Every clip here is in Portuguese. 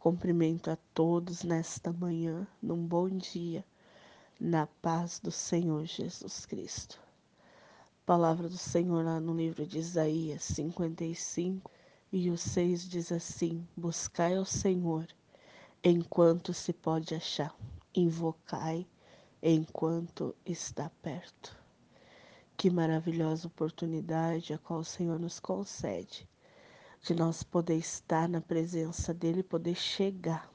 Cumprimento a todos nesta manhã, num bom dia, na paz do Senhor Jesus Cristo. Palavra do Senhor lá no livro de Isaías 55 e o 6 diz assim: Buscai ao Senhor enquanto se pode achar, invocai enquanto está perto. Que maravilhosa oportunidade a qual o Senhor nos concede de nós poder estar na presença dele, poder chegar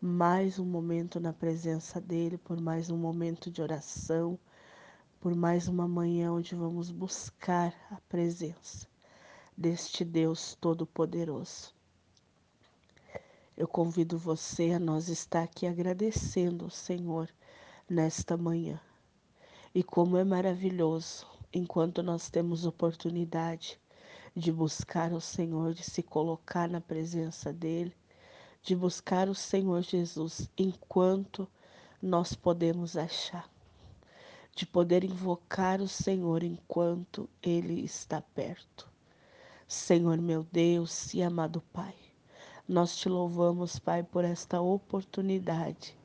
mais um momento na presença dele, por mais um momento de oração, por mais uma manhã onde vamos buscar a presença deste Deus Todo-Poderoso. Eu convido você a nós estar aqui agradecendo ao Senhor nesta manhã. E como é maravilhoso, enquanto nós temos oportunidade de buscar o Senhor, de se colocar na presença dEle, de buscar o Senhor Jesus enquanto nós podemos achar, de poder invocar o Senhor enquanto Ele está perto. Senhor meu Deus e amado Pai, nós te louvamos, Pai, por esta oportunidade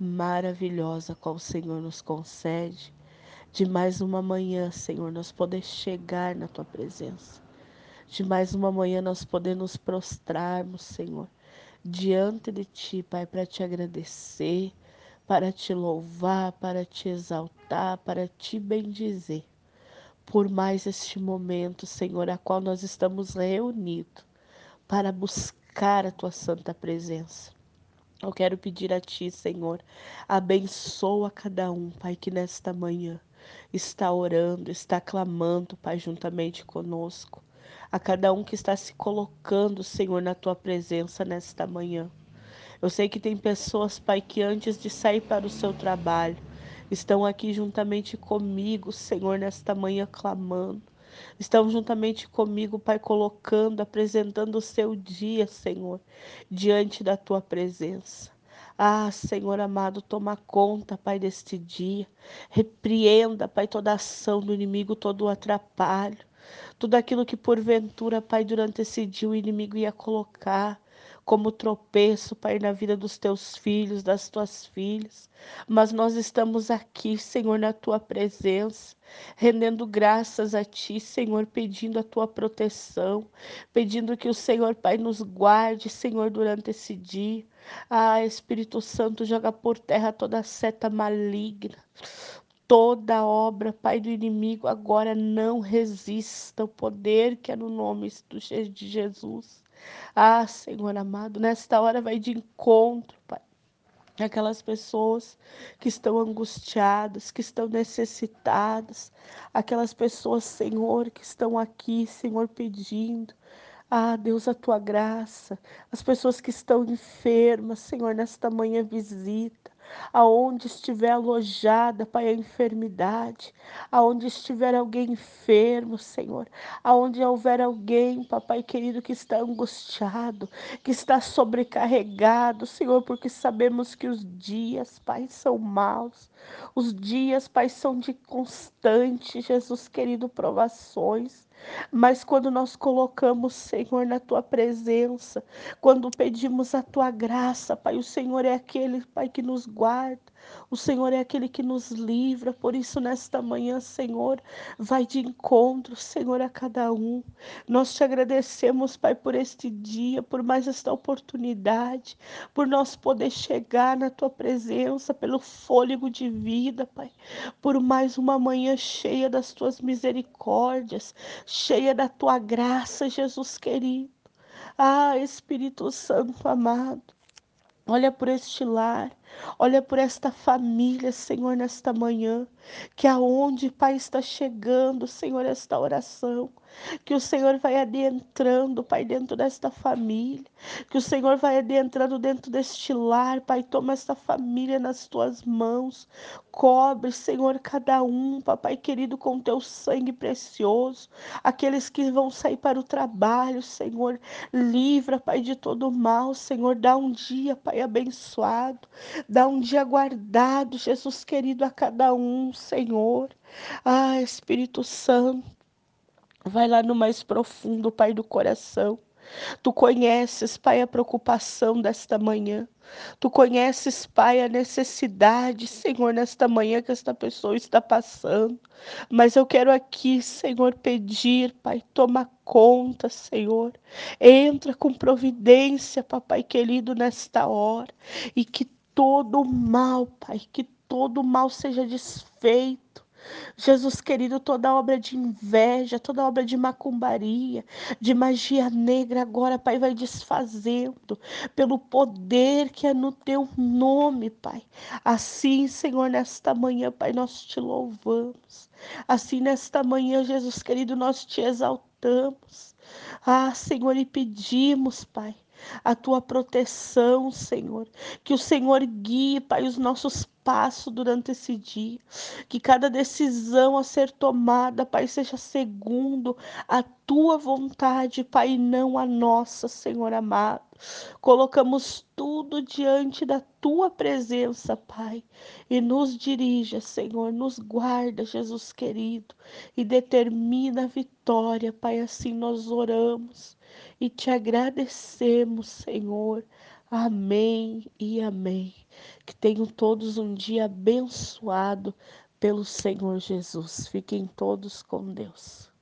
maravilhosa qual o Senhor nos concede de mais uma manhã, Senhor, nós poder chegar na tua presença de mais uma manhã nós podemos prostrarmos, Senhor, diante de Ti, Pai, para te agradecer, para te louvar, para te exaltar, para te bendizer. Por mais este momento, Senhor, a qual nós estamos reunidos para buscar a Tua santa presença. Eu quero pedir a Ti, Senhor, abençoa cada um, Pai, que nesta manhã está orando, está clamando, Pai, juntamente conosco a cada um que está se colocando, Senhor, na tua presença nesta manhã. Eu sei que tem pessoas, Pai, que antes de sair para o seu trabalho, estão aqui juntamente comigo, Senhor, nesta manhã clamando. Estão juntamente comigo, Pai, colocando, apresentando o seu dia, Senhor, diante da tua presença. Ah, Senhor amado, toma conta, Pai, deste dia. Repreenda, Pai, toda ação do inimigo, todo o atrapalho tudo aquilo que porventura, Pai, durante esse dia o inimigo ia colocar como tropeço, Pai, na vida dos teus filhos, das tuas filhas. Mas nós estamos aqui, Senhor, na tua presença, rendendo graças a ti, Senhor, pedindo a tua proteção, pedindo que o Senhor, Pai, nos guarde, Senhor, durante esse dia. Ah, Espírito Santo, joga por terra toda seta maligna, toda obra, Pai do inimigo, agora não resista o poder que é no nome de Jesus. Ah, Senhor amado, nesta hora vai de encontro, Pai. Aquelas pessoas que estão angustiadas, que estão necessitadas, aquelas pessoas, Senhor, que estão aqui, Senhor, pedindo, ah, Deus, a tua graça, as pessoas que estão enfermas, Senhor, nesta manhã visita aonde estiver alojada, Pai, a enfermidade, aonde estiver alguém enfermo, Senhor, aonde houver alguém, Papai querido, que está angustiado, que está sobrecarregado, Senhor, porque sabemos que os dias, Pai, são maus, os dias, Pai, são de constante, Jesus querido, provações. Mas quando nós colocamos, Senhor, na tua presença, quando pedimos a tua graça, Pai, o Senhor é aquele, Pai, que nos guarda, o Senhor é aquele que nos livra. Por isso, nesta manhã, Senhor, vai de encontro, Senhor, a cada um. Nós te agradecemos, Pai, por este dia, por mais esta oportunidade, por nós poder chegar na tua presença, pelo fôlego de vida, Pai, por mais uma manhã cheia das tuas misericórdias, cheia da tua graça, Jesus querido. Ah, Espírito Santo amado, olha por este lar, olha por esta família, Senhor, nesta manhã, que aonde, Pai, está chegando, Senhor, esta oração que o Senhor vai adentrando, Pai, dentro desta família, que o Senhor vai adentrando dentro deste lar, Pai, toma esta família nas tuas mãos, cobre, Senhor, cada um, Papai querido, com teu sangue precioso, aqueles que vão sair para o trabalho, Senhor, livra, Pai, de todo mal, Senhor, dá um dia, Pai, abençoado, dá um dia guardado, Jesus querido, a cada um, Senhor. Ah, Espírito Santo, Vai lá no mais profundo, Pai do coração. Tu conheces, Pai, a preocupação desta manhã. Tu conheces, Pai, a necessidade, Senhor, nesta manhã que esta pessoa está passando. Mas eu quero aqui, Senhor, pedir, Pai, toma conta, Senhor. Entra com providência, Papai querido, nesta hora. E que todo mal, Pai, que todo mal seja desfeito Jesus querido, toda obra de inveja, toda obra de macumbaria, de magia negra, agora, Pai, vai desfazendo pelo poder que é no teu nome, Pai. Assim, Senhor, nesta manhã, Pai, nós te louvamos. Assim, nesta manhã, Jesus querido, nós te exaltamos. Ah, Senhor, e pedimos, Pai, a tua proteção, Senhor. Que o Senhor guie, Pai, os nossos passos durante esse dia. Que cada decisão a ser tomada, Pai, seja segundo a tua vontade, Pai, não a nossa, Senhor amado. Colocamos tudo diante da tua presença, Pai, e nos dirija, Senhor, nos guarda, Jesus querido, e determina a vitória, Pai. Assim nós oramos e te agradecemos, Senhor. Amém e amém. Que tenham todos um dia abençoado pelo Senhor Jesus. Fiquem todos com Deus.